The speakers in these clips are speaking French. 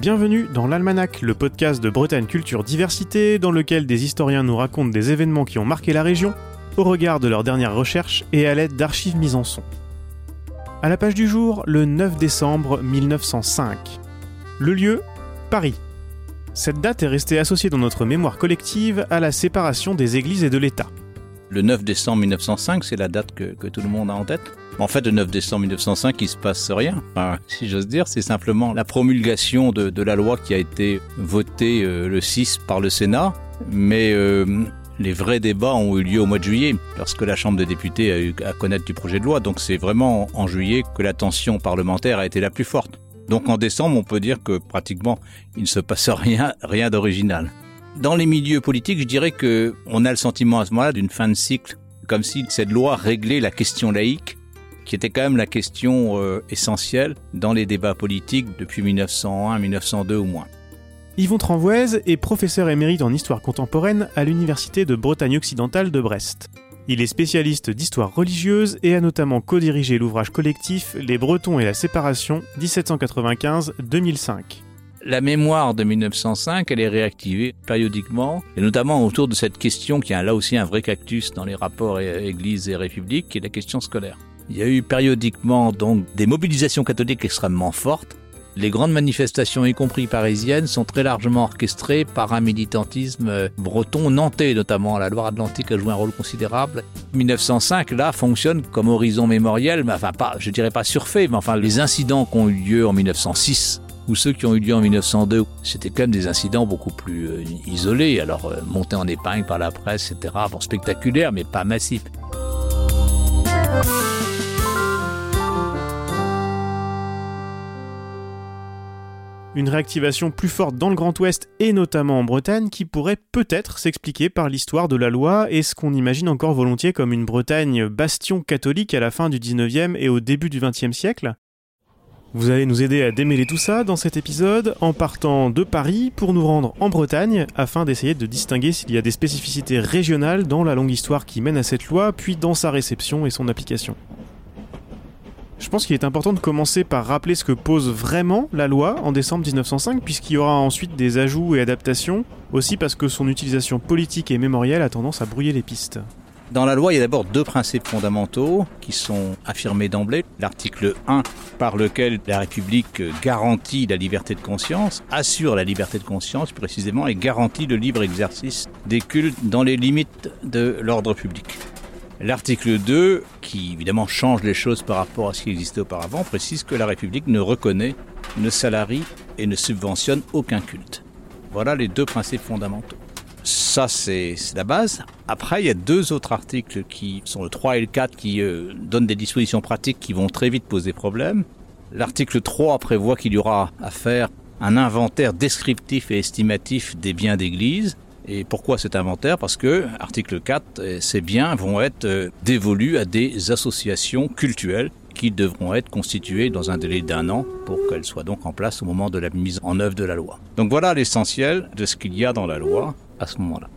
Bienvenue dans l'Almanach, le podcast de Bretagne Culture Diversité, dans lequel des historiens nous racontent des événements qui ont marqué la région, au regard de leurs dernières recherches et à l'aide d'archives mises en son. À la page du jour, le 9 décembre 1905. Le lieu Paris. Cette date est restée associée dans notre mémoire collective à la séparation des églises et de l'État. Le 9 décembre 1905, c'est la date que, que, tout le monde a en tête. En fait, le 9 décembre 1905, il se passe rien. Enfin, si j'ose dire, c'est simplement la promulgation de, la loi qui a été votée euh, le 6 par le Sénat. Mais euh, les vrais débats ont eu lieu au mois de juillet, lorsque la Chambre des députés a eu à connaître du projet de loi. Donc c'est vraiment en juillet que la tension parlementaire a été la plus forte. Donc en décembre, on peut dire que pratiquement, il ne se passe rien, rien d'original. Dans les milieux politiques, je dirais que on a le sentiment à ce moment-là d'une fin de cycle, comme si cette loi réglait la question laïque, qui était quand même la question euh, essentielle dans les débats politiques depuis 1901-1902 au moins. Yvon Tranvoise est professeur émérite en histoire contemporaine à l'Université de Bretagne occidentale de Brest. Il est spécialiste d'histoire religieuse et a notamment co-dirigé l'ouvrage collectif Les Bretons et la séparation 1795-2005. La mémoire de 1905, elle est réactivée périodiquement, et notamment autour de cette question qui a là aussi un vrai cactus dans les rapports Église et République, qui est la question scolaire. Il y a eu périodiquement donc des mobilisations catholiques extrêmement fortes. Les grandes manifestations, y compris parisiennes, sont très largement orchestrées par un militantisme breton, nantais notamment. La Loire-Atlantique a joué un rôle considérable. 1905, là, fonctionne comme horizon mémoriel, mais enfin pas, je dirais pas surfait, mais enfin les incidents qui ont eu lieu en 1906 ou ceux qui ont eu lieu en 1902, c'était quand même des incidents beaucoup plus euh, isolés, alors euh, montés en épingle par la presse, etc. Bon, spectaculaires, mais pas massifs. Une réactivation plus forte dans le Grand Ouest et notamment en Bretagne qui pourrait peut-être s'expliquer par l'histoire de la loi et ce qu'on imagine encore volontiers comme une Bretagne bastion catholique à la fin du 19e et au début du 20e siècle. Vous allez nous aider à démêler tout ça dans cet épisode en partant de Paris pour nous rendre en Bretagne afin d'essayer de distinguer s'il y a des spécificités régionales dans la longue histoire qui mène à cette loi puis dans sa réception et son application. Je pense qu'il est important de commencer par rappeler ce que pose vraiment la loi en décembre 1905, puisqu'il y aura ensuite des ajouts et adaptations, aussi parce que son utilisation politique et mémorielle a tendance à brouiller les pistes. Dans la loi, il y a d'abord deux principes fondamentaux qui sont affirmés d'emblée. L'article 1, par lequel la République garantit la liberté de conscience, assure la liberté de conscience précisément, et garantit le libre exercice des cultes dans les limites de l'ordre public. L'article 2, qui évidemment change les choses par rapport à ce qui existait auparavant, précise que la République ne reconnaît, ne salarie et ne subventionne aucun culte. Voilà les deux principes fondamentaux. Ça, c'est la base. Après, il y a deux autres articles qui sont le 3 et le 4 qui euh, donnent des dispositions pratiques qui vont très vite poser problème. L'article 3 prévoit qu'il y aura à faire un inventaire descriptif et estimatif des biens d'église. Et pourquoi cet inventaire? Parce que, article 4, ces biens vont être dévolus à des associations cultuelles qui devront être constituées dans un délai d'un an pour qu'elles soient donc en place au moment de la mise en œuvre de la loi. Donc voilà l'essentiel de ce qu'il y a dans la loi à ce moment-là.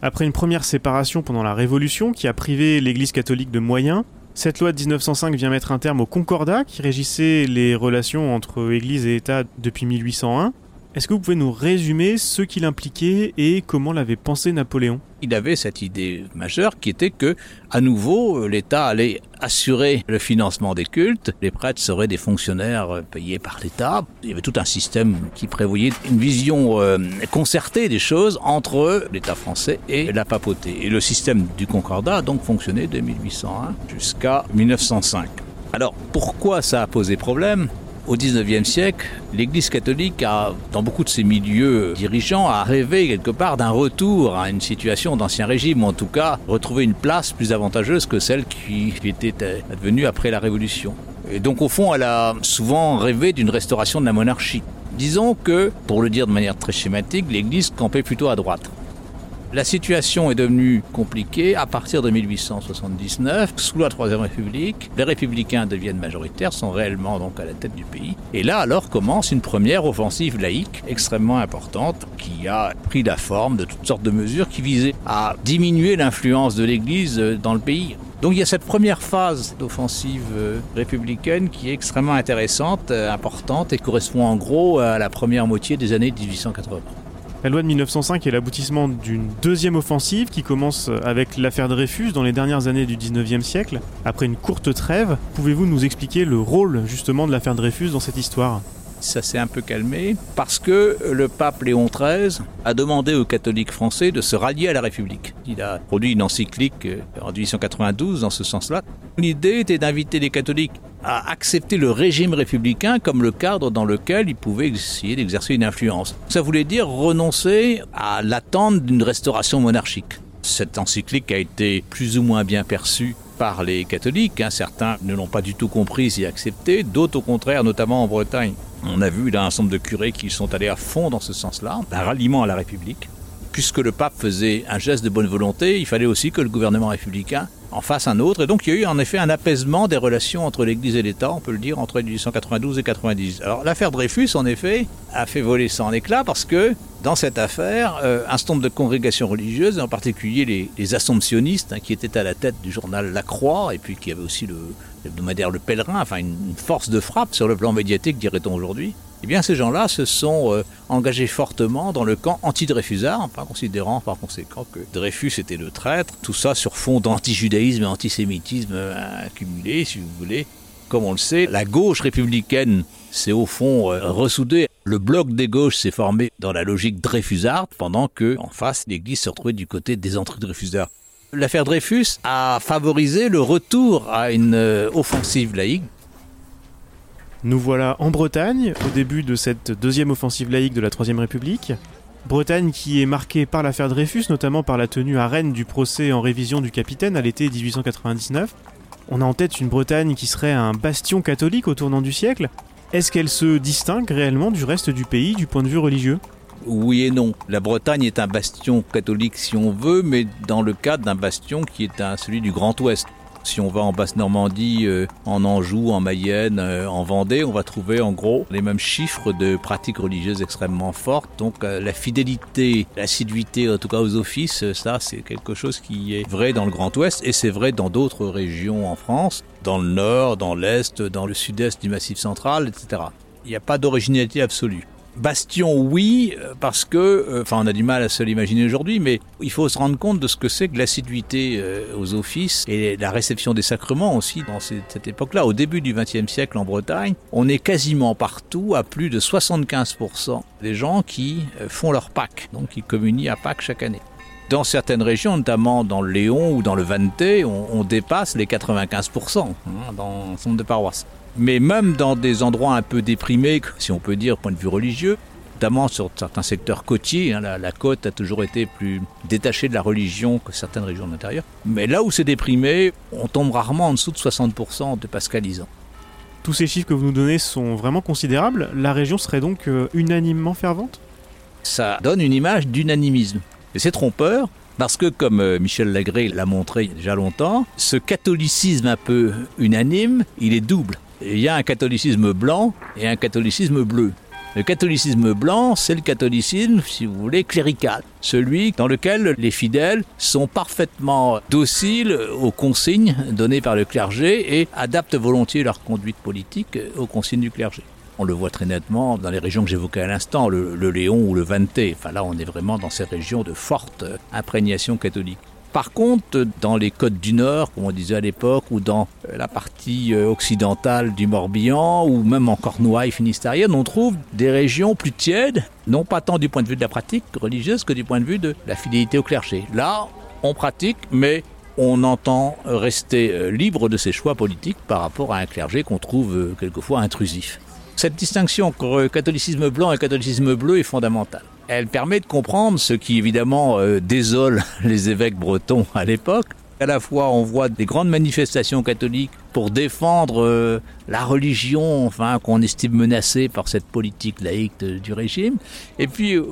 Après une première séparation pendant la Révolution qui a privé l'Église catholique de moyens, cette loi de 1905 vient mettre un terme au concordat qui régissait les relations entre Église et État depuis 1801. Est-ce que vous pouvez nous résumer ce qu'il impliquait et comment l'avait pensé Napoléon? Il avait cette idée majeure qui était que, à nouveau, l'État allait assurer le financement des cultes. Les prêtres seraient des fonctionnaires payés par l'État. Il y avait tout un système qui prévoyait une vision euh, concertée des choses entre l'État français et la papauté. Et le système du Concordat a donc fonctionné de 1801 jusqu'à 1905. Alors, pourquoi ça a posé problème? Au XIXe siècle, l'Église catholique a, dans beaucoup de ses milieux dirigeants, a rêvé quelque part d'un retour à une situation d'ancien régime, ou en tout cas retrouver une place plus avantageuse que celle qui était advenue après la Révolution. Et donc au fond, elle a souvent rêvé d'une restauration de la monarchie. Disons que, pour le dire de manière très schématique, l'Église campait plutôt à droite. La situation est devenue compliquée à partir de 1879, sous la Troisième République. Les républicains deviennent majoritaires, sont réellement donc à la tête du pays. Et là, alors commence une première offensive laïque extrêmement importante qui a pris la forme de toutes sortes de mesures qui visaient à diminuer l'influence de l'Église dans le pays. Donc il y a cette première phase d'offensive euh, républicaine qui est extrêmement intéressante, euh, importante et correspond en gros à la première moitié des années 1880. La loi de 1905 est l'aboutissement d'une deuxième offensive qui commence avec l'affaire Dreyfus dans les dernières années du 19e siècle. Après une courte trêve, pouvez-vous nous expliquer le rôle justement de l'affaire Dreyfus dans cette histoire? Ça s'est un peu calmé parce que le pape Léon XIII a demandé aux catholiques français de se rallier à la République. Il a produit une encyclique euh, en 1892 dans ce sens-là. L'idée était d'inviter les catholiques à accepter le régime républicain comme le cadre dans lequel ils pouvaient essayer d'exercer une influence. Ça voulait dire renoncer à l'attente d'une restauration monarchique. Cette encyclique a été plus ou moins bien perçue par les catholiques. Hein. Certains ne l'ont pas du tout comprise et accepté, d'autres au contraire, notamment en Bretagne. On a vu là un certain de curés qui sont allés à fond dans ce sens-là, un ralliement à la République. Puisque le pape faisait un geste de bonne volonté, il fallait aussi que le gouvernement républicain en fasse un autre. Et donc il y a eu en effet un apaisement des relations entre l'Église et l'État, on peut le dire, entre 1892 et 90. Alors l'affaire Dreyfus, en effet, a fait voler ça en éclats parce que dans cette affaire, euh, un certain de congrégations religieuses, en particulier les, assomptionnistes, hein, qui étaient à la tête du journal La Croix, et puis qui avait aussi le hebdomadaire Le Pèlerin, enfin une force de frappe sur le plan médiatique, dirait-on aujourd'hui, eh bien ces gens-là se sont euh, engagés fortement dans le camp anti-Dreyfusard, en considérant par conséquent que Dreyfus était le traître, tout ça sur fond d'antijudaïsme et antisémitisme euh, accumulé, si vous voulez. Comme on le sait, la gauche républicaine s'est au fond euh, ressoudée. Le bloc des gauches s'est formé dans la logique Dreyfusard, pendant que, en face, l'Église se retrouvait du côté des anti-Dreyfusards. L'affaire Dreyfus a favorisé le retour à une offensive laïque nous voilà en Bretagne, au début de cette deuxième offensive laïque de la Troisième République. Bretagne qui est marquée par l'affaire Dreyfus, notamment par la tenue à Rennes du procès en révision du capitaine à l'été 1899. On a en tête une Bretagne qui serait un bastion catholique au tournant du siècle. Est-ce qu'elle se distingue réellement du reste du pays du point de vue religieux? Oui et non. La Bretagne est un bastion catholique si on veut, mais dans le cadre d'un bastion qui est celui du Grand Ouest. Si on va en Basse-Normandie, euh, en Anjou, en Mayenne, euh, en Vendée, on va trouver en gros les mêmes chiffres de pratiques religieuses extrêmement fortes. Donc euh, la fidélité, l'assiduité en tout cas aux offices, ça c'est quelque chose qui est vrai dans le Grand Ouest et c'est vrai dans d'autres régions en France, dans le Nord, dans l'Est, dans le Sud-Est du Massif central, etc. Il n'y a pas d'originalité absolue. Bastion, oui, euh, parce que, euh, enfin, on a du mal à se l'imaginer aujourd'hui, mais il faut se rendre compte de ce que c'est que l'assiduité euh, aux offices et la réception des sacrements aussi dans cette époque-là. Au début du XXe siècle en Bretagne, on est quasiment partout à plus de 75% des gens qui font leur Pâques, donc qui communient à Pâques chaque année. Dans certaines régions, notamment dans le Léon ou dans le Vanté, on, dépasse les 95% hein, dans certain nombre de paroisses. Mais même dans des endroits un peu déprimés, si on peut dire, point de vue religieux, notamment sur certains secteurs côtiers, hein, la, côte a toujours été plus détachée de la religion que certaines régions de l'intérieur. Mais là où c'est déprimé, on tombe rarement en dessous de 60% de pascalisants. Tous ces chiffres que vous nous donnez sont vraiment considérables. La région serait donc euh, unanimement fervente? Ça donne une image d'unanimisme. Et c'est trompeur, parce que, comme euh, Michel Lagré l'a montré il y a déjà longtemps, ce catholicisme un peu unanime, il est double il y a un catholicisme blanc et un catholicisme bleu. Le catholicisme blanc, c'est le catholicisme, si vous voulez, clérical. Celui dans lequel les fidèles sont parfaitement dociles aux consignes données par le clergé et adaptent volontiers leur conduite politique aux consignes du clergé. On le voit très nettement dans les régions que j'évoquais à l'instant, le, Léon ou le Vanté. Enfin là, on est vraiment dans ces régions de forte imprégnation catholique. Par contre, dans les côtes du Nord, comme on disait à l'époque, ou dans euh, la partie euh, occidentale du Morbihan, ou même en Cornouailles finistérienne, on trouve des régions plus tièdes, non pas tant du point de vue de la pratique religieuse que du point de vue de la fidélité au clergé. Là, on pratique, mais on entend rester euh, libre de ses choix politiques par rapport à un clergé qu'on trouve quelquefois intrusif. Cette distinction entre catholicisme blanc et catholicisme bleu est fondamentale. Elle permet de comprendre ce qui évidemment euh, désole les évêques bretons à l'époque. À la fois, on voit des grandes manifestations catholiques pour défendre euh, la religion, enfin qu'on estime menacée par cette politique laïque du régime. Et puis, euh,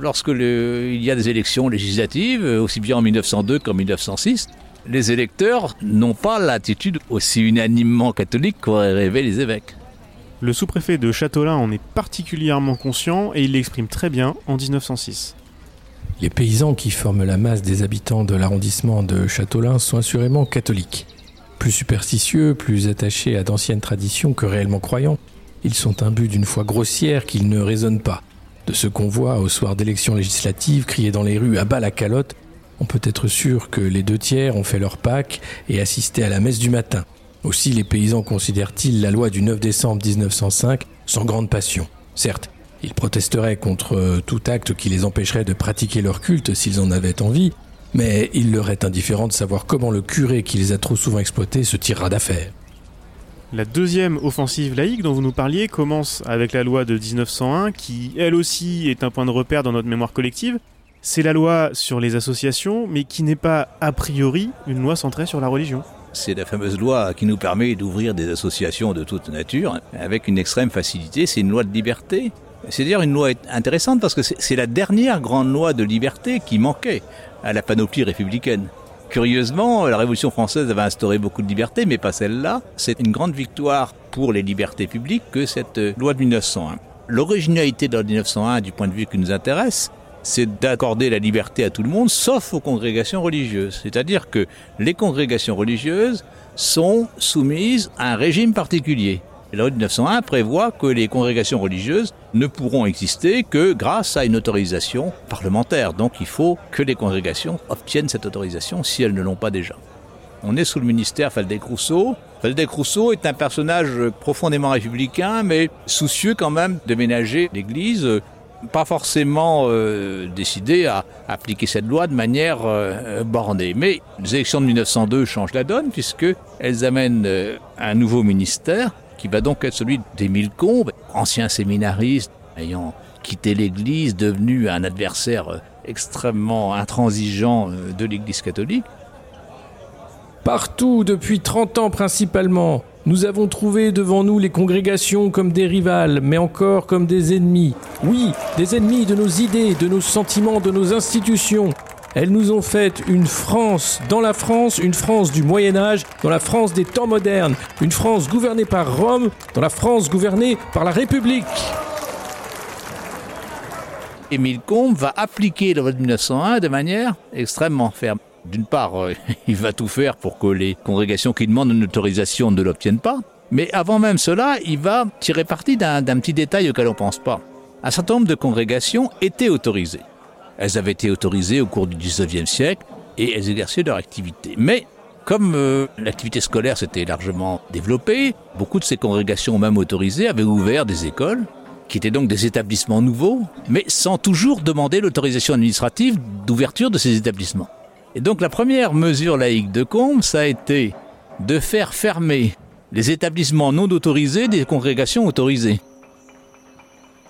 lorsque il y a des élections législatives, aussi bien en 1902 qu'en 1906, les électeurs n'ont pas l'attitude aussi unanimement catholique qu'auraient rêvé les évêques. Le sous-préfet de Châteaulin en est particulièrement conscient et il l'exprime très bien en 1906. Les paysans qui forment la masse des habitants de l'arrondissement de Châteaulin sont assurément catholiques. Plus superstitieux, plus attachés à d'anciennes traditions que réellement croyants, ils sont imbus d'une foi grossière qu'ils ne raisonnent pas. De ce qu'on voit au soir d'élections législatives crier dans les rues à bas la calotte, on peut être sûr que les deux tiers ont fait leur Pâques et assisté à la messe du matin. Aussi les paysans considèrent-ils la loi du 9 décembre 1905 sans grande passion. Certes, ils protesteraient contre tout acte qui les empêcherait de pratiquer leur culte s'ils en avaient envie, mais il leur est indifférent de savoir comment le curé qui les a trop souvent exploités se tirera d'affaire. La deuxième offensive laïque dont vous nous parliez commence avec la loi de 1901 qui, elle aussi, est un point de repère dans notre mémoire collective. C'est la loi sur les associations, mais qui n'est pas a priori une loi centrée sur la religion. C'est la fameuse loi qui nous permet d'ouvrir des associations de toute nature avec une extrême facilité. C'est une loi de liberté. C'est d'ailleurs une loi intéressante parce que c'est la dernière grande loi de liberté qui manquait à la panoplie républicaine. Curieusement, la Révolution française avait instauré beaucoup de libertés, mais pas celle-là. C'est une grande victoire pour les libertés publiques que cette loi de 1901. L'originalité de la loi de 1901, du point de vue qui nous intéresse, c'est d'accorder la liberté à tout le monde, sauf aux congrégations religieuses. C'est-à-dire que les congrégations religieuses sont soumises à un régime particulier. La loi de 1901 prévoit que les congrégations religieuses ne pourront exister que grâce à une autorisation parlementaire. Donc il faut que les congrégations obtiennent cette autorisation si elles ne l'ont pas déjà. On est sous le ministère Faldec-Rousseau. Faldec-Rousseau est un personnage profondément républicain, mais soucieux quand même de ménager l'Église, pas forcément euh, décidé à appliquer cette loi de manière euh, bornée. Mais les élections de 1902 changent la donne puisqu'elles amènent euh, un nouveau ministère qui va donc être celui d'Émile Combes, ancien séminariste ayant quitté l'Église, devenu un adversaire extrêmement intransigeant de l'Église catholique. Partout, depuis 30 ans principalement, nous avons trouvé devant nous les congrégations comme des rivales, mais encore comme des ennemis. Oui, des ennemis de nos idées, de nos sentiments, de nos institutions, elles nous ont fait une France dans la France, une France du Moyen Âge, dans la France des temps modernes, une France gouvernée par Rome, dans la France gouvernée par la République. Émile Combes va appliquer la loi de 1901 de manière extrêmement ferme. D'une part, euh, il va tout faire pour que les congrégations qui demandent une autorisation ne l'obtiennent pas. Mais avant même cela, il va tirer parti d'un petit détail auquel on ne pense pas. Un certain nombre de congrégations étaient autorisées. Elles avaient été autorisées au cours du 19e siècle et elles exerçaient leur activité. Mais comme euh, l'activité scolaire s'était largement développée, beaucoup de ces congrégations même autorisées avaient ouvert des écoles, qui étaient donc des établissements nouveaux, mais sans toujours demander l'autorisation administrative d'ouverture de ces établissements. Et donc la première mesure laïque de Combes, ça a été de faire fermer les établissements non autorisés des congrégations autorisées.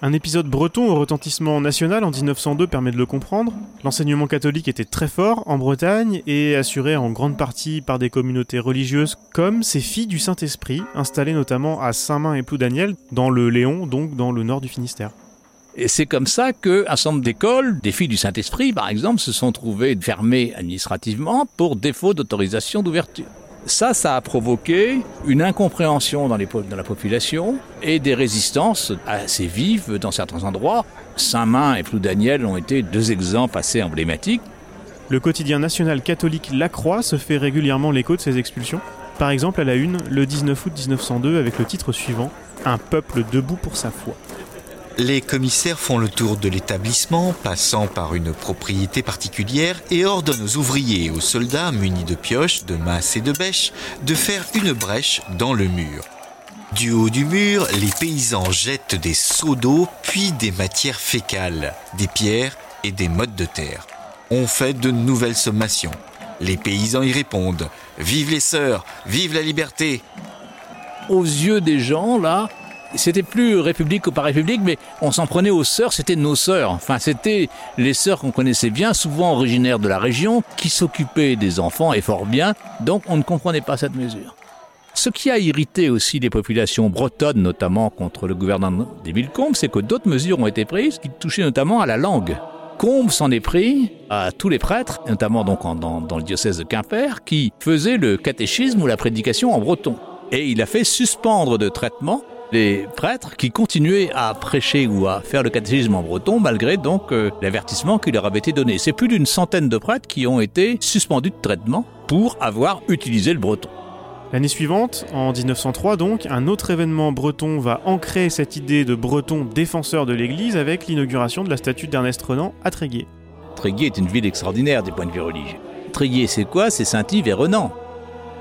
Un épisode breton au retentissement national en 1902 permet de le comprendre. L'enseignement catholique était très fort en Bretagne et assuré en grande partie par des communautés religieuses comme ces filles du Saint-Esprit, installées notamment à Saint-Main et Ploudaniel, dans le Léon, donc dans le nord du Finistère. Et c'est comme ça qu'un certain nombre d'écoles, des filles du Saint-Esprit par exemple, se sont trouvées fermées administrativement pour défaut d'autorisation d'ouverture. Ça, ça a provoqué une incompréhension dans la population et des résistances assez vives dans certains endroits. Saint-Main et Ploudaniel ont été deux exemples assez emblématiques. Le quotidien national catholique La Croix se fait régulièrement l'écho de ces expulsions. Par exemple, à la une, le 19 août 1902, avec le titre suivant Un peuple debout pour sa foi. Les commissaires font le tour de l'établissement, passant par une propriété particulière, et ordonnent aux ouvriers et aux soldats munis de pioches, de masses et de bêches de faire une brèche dans le mur. Du haut du mur, les paysans jettent des seaux d'eau, puis des matières fécales, des pierres et des mottes de terre. On fait de nouvelles sommations. Les paysans y répondent Vive les sœurs, vive la liberté Aux yeux des gens, là, c'était plus république ou pas république, mais on s'en prenait aux sœurs, c'était nos sœurs. Enfin, c'était les sœurs qu'on connaissait bien, souvent originaires de la région, qui s'occupaient des enfants et fort bien, donc on ne comprenait pas cette mesure. Ce qui a irrité aussi les populations bretonnes, notamment contre le gouvernement des Combes, c'est que d'autres mesures ont été prises qui touchaient notamment à la langue. Combes s'en est pris à tous les prêtres, notamment donc dans, dans le diocèse de Quimper, qui faisaient le catéchisme ou la prédication en breton. Et il a fait suspendre de traitement les prêtres qui continuaient à prêcher ou à faire le catéchisme en breton malgré donc euh, l'avertissement qui leur avait été donné. C'est plus d'une centaine de prêtres qui ont été suspendus de traitement pour avoir utilisé le breton. L'année suivante, en 1903 donc, un autre événement breton va ancrer cette idée de breton défenseur de l'Église avec l'inauguration de la statue d'Ernest Renan à Tréguier. Tréguier est une ville extraordinaire du point de vue religieux. Tréguier, c'est quoi? C'est Saint-Yves et Renan.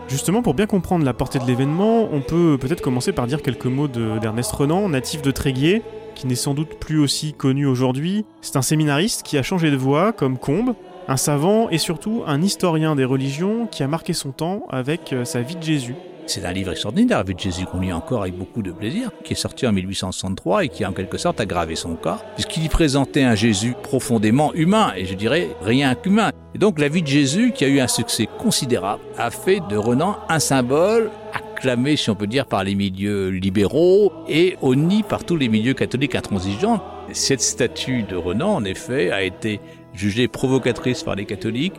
Justement, pour bien comprendre la portée de l'événement, on peut peut-être commencer par dire quelques mots d'Ernest Renan, natif de Tréguier, qui n'est sans doute plus aussi connu aujourd'hui. C'est un séminariste qui a changé de voie, comme Combe, un savant et surtout un historien des religions qui a marqué son temps avec euh, sa vie de Jésus. C'est un livre extraordinaire, vie de Jésus, qu'on lit encore avec beaucoup de plaisir, qui est sorti en 1863 et qui a en quelque sorte aggravé son cas, puisqu'il y présentait un Jésus profondément humain, et je dirais rien qu'humain. Et donc la vie de Jésus, qui a eu un succès considérable, a fait de Renan un symbole acclamé, si on peut dire, par les milieux libéraux et honni par tous les milieux catholiques intransigeants. Cette statue de Renan, en effet, a été jugée provocatrice par les catholiques.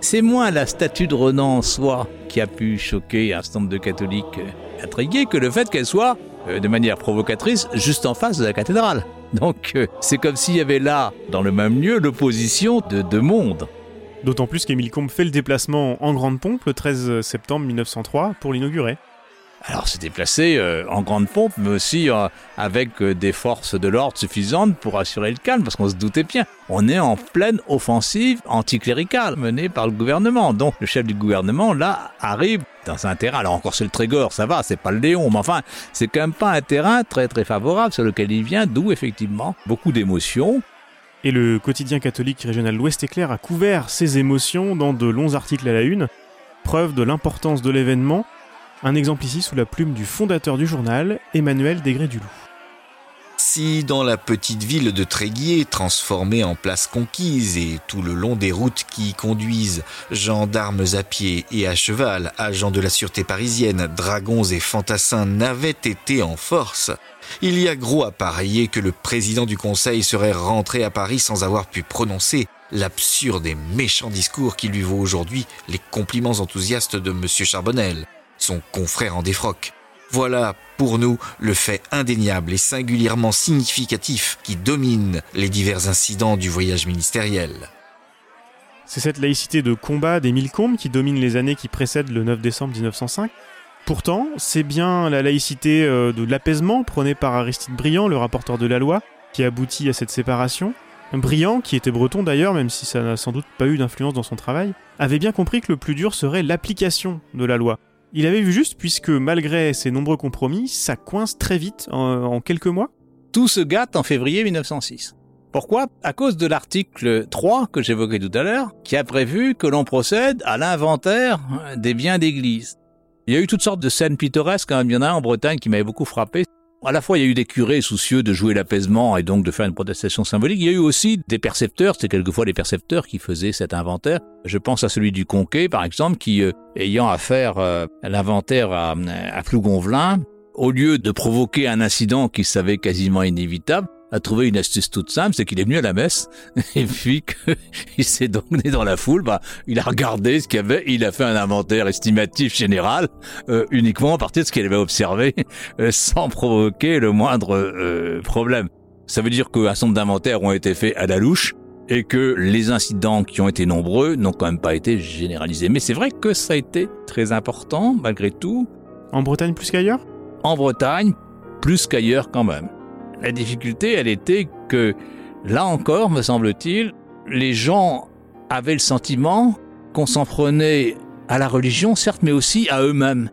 C'est moins la statue de Renan en soi qui a pu choquer un certain nombre de catholiques euh, intrigués que le fait qu'elle soit, euh, de manière provocatrice, juste en face de la cathédrale. Donc euh, c'est comme s'il y avait là, dans le même lieu, l'opposition de deux mondes. D'autant plus qu'Émile Combes fait le déplacement en grande pompe le 13 septembre 1903 pour l'inaugurer. Alors c'est déplacé euh, en grande pompe, mais aussi euh, avec euh, des forces de l'ordre suffisantes pour assurer le calme, parce qu'on se doutait bien. On est en pleine offensive anticléricale menée par le gouvernement. Donc le chef du gouvernement, là, arrive dans un terrain. Alors encore c'est le Trégor, ça va, c'est pas le Léon, mais enfin, c'est quand même pas un terrain très très favorable sur lequel il vient, d'où effectivement beaucoup d'émotions. Et le quotidien catholique régional L'Ouest éclair a couvert ces émotions dans de longs articles à la une, preuve de l'importance de l'événement un exemple ici sous la plume du fondateur du journal, Emmanuel Desgrès-Dulou. Si dans la petite ville de Tréguier, transformée en place conquise et tout le long des routes qui y conduisent, gendarmes à pied et à cheval, agents de la sûreté parisienne, dragons et fantassins n'avaient été en force, il y a gros à parier que le président du conseil serait rentré à Paris sans avoir pu prononcer l'absurde et méchant discours qui lui vaut aujourd'hui les compliments enthousiastes de M. Charbonnel son confrère en défroque. Voilà, pour nous, le fait indéniable et singulièrement significatif qui domine les divers incidents du voyage ministériel. C'est cette laïcité de combat des mille combes qui domine les années qui précèdent le 9 décembre 1905. Pourtant, c'est bien la laïcité euh, de l'apaisement prônée par Aristide Briand, le rapporteur de la loi, qui aboutit à cette séparation. Briand, qui était breton d'ailleurs, même si ça n'a sans doute pas eu d'influence dans son travail, avait bien compris que le plus dur serait l'application de la loi, il avait vu juste puisque malgré ses nombreux compromis, ça coince très vite en, quelques mois. Tout se gâte en février 1906. Pourquoi? À cause de l'article 3 que j'évoquais tout à l'heure, qui a prévu que l'on procède à l'inventaire des biens d'église. Il y a eu toutes sortes de scènes pittoresques, hein. il y en a un en Bretagne qui m'avait beaucoup frappé, à la fois, il y a eu des curés soucieux de jouer l'apaisement et donc de faire une protestation symbolique. Il y a eu aussi des percepteurs, c'est quelquefois les percepteurs qui faisaient cet inventaire. Je pense à celui du Conquet, par exemple, qui, euh, ayant à faire euh, l'inventaire à, à au lieu de provoquer un incident qui savait quasiment inévitable, a trouvé une astuce toute simple, c'est qu'il est venu à la messe, et puis qu'il s'est donné dans la foule, bah, il a regardé ce qu'il y avait, il a fait un inventaire estimatif général, euh, uniquement à partir de ce qu'il avait observé, euh, sans provoquer le moindre euh, problème. Ça veut dire qu'un certain nombre d'inventaires ont été faits à la louche, et que les incidents qui ont été nombreux n'ont quand même pas été généralisés. Mais c'est vrai que ça a été très important, malgré tout. En Bretagne plus qu'ailleurs? En Bretagne, plus qu'ailleurs quand même. La difficulté, elle était que, là encore, me semble-t-il, les gens avaient le sentiment qu'on s'en prenait à la religion, certes, mais aussi à eux-mêmes.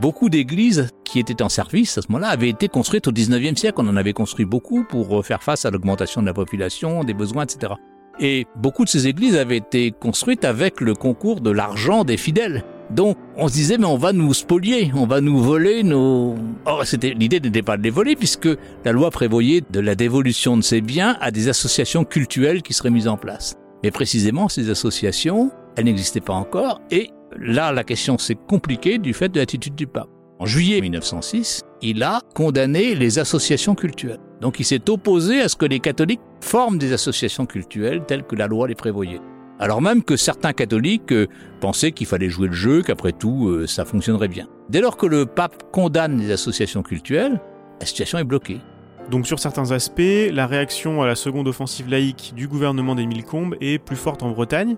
Beaucoup d'églises qui étaient en service à ce moment-là avaient été construites au 19e siècle. On en avait construit beaucoup pour faire face à l'augmentation de la population, des besoins, etc. Et beaucoup de ces églises avaient été construites avec le concours de l'argent des fidèles. Donc on se disait mais on va nous spolier, on va nous voler nos... Or c'était l'idée n'était pas de les voler puisque la loi prévoyait de la dévolution de ces biens à des associations cultuelles qui seraient mises en place. Mais précisément ces associations, elles n'existaient pas encore et là la question s'est compliquée du fait de l'attitude du pape. En juillet 1906, il a condamné les associations cultuelles. Donc il s'est opposé à ce que les catholiques forment des associations cultuelles telles que la loi les prévoyait alors même que certains catholiques euh, pensaient qu'il fallait jouer le jeu, qu'après tout, euh, ça fonctionnerait bien. Dès lors que le pape condamne les associations cultuelles, la situation est bloquée. Donc sur certains aspects, la réaction à la seconde offensive laïque du gouvernement d'Émile Combes est plus forte en Bretagne.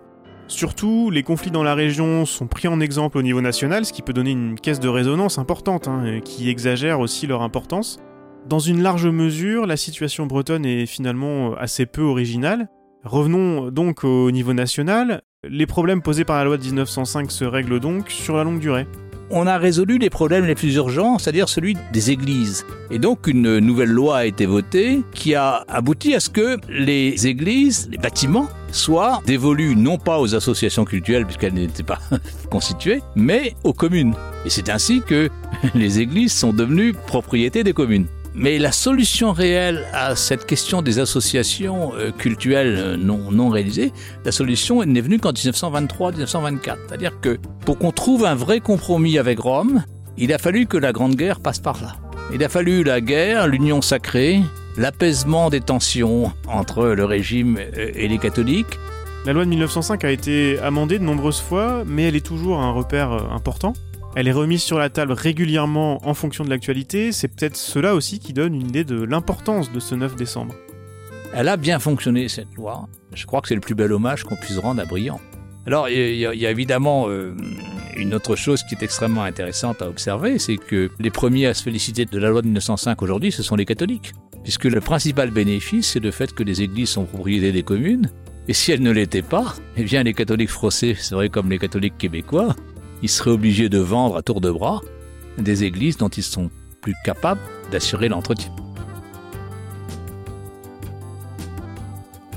Surtout, les conflits dans la région sont pris en exemple au niveau national, ce qui peut donner une caisse de résonance importante, hein, qui exagère aussi leur importance. Dans une large mesure, la situation bretonne est finalement assez peu originale. Revenons donc au niveau national. Les problèmes posés par la loi de 1905 se règlent donc sur la longue durée on a résolu les problèmes les plus urgents, c'est-à-dire celui des églises. Et donc une nouvelle loi a été votée qui a abouti à ce que les églises, les bâtiments, soient dévolus non pas aux associations culturelles puisqu'elles n'étaient pas constituées, mais aux communes. Et c'est ainsi que les églises sont devenues propriété des communes. Mais la solution réelle à cette question des associations euh, culturelles euh, non, non réalisées, la solution n'est venue qu'en 1923-1924. C'est-à-dire que pour qu'on trouve un vrai compromis avec Rome, il a fallu que la Grande Guerre passe par là. Il a fallu la guerre, l'union sacrée, l'apaisement des tensions entre le régime euh, et les catholiques. La loi de 1905 a été amendée de nombreuses fois, mais elle est toujours un repère important. Elle est remise sur la table régulièrement en fonction de l'actualité, c'est peut-être cela aussi qui donne une idée de l'importance de ce 9 décembre. Elle a bien fonctionné cette loi. Je crois que c'est le plus bel hommage qu'on puisse rendre à Briand. Alors il y, a évidemment euh, une autre chose qui est extrêmement intéressante à observer, c'est que les premiers à se féliciter de la loi de 1905 aujourd'hui, ce sont les catholiques. Puisque le principal bénéfice, c'est le fait que les églises sont propriétés des communes. Et si elles ne l'étaient pas, eh bien les catholiques français seraient comme les catholiques québécois, ils seraient obligés de vendre à tour de bras des églises dont ils sont plus capables d'assurer l'entretien.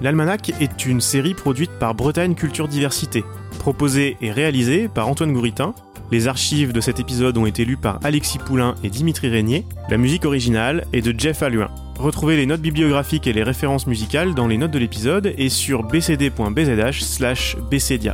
L'Almanach est une série produite par Bretagne Culture Diversité, proposée et réalisée par Antoine Gouritin. Les archives de cet épisode ont été lues par Alexis Poulain et Dimitri Régnier. La musique originale est de Jeff Alluin. Retrouvez les notes bibliographiques et les références musicales dans les notes de l'épisode et sur bcd.bzh/bcdia.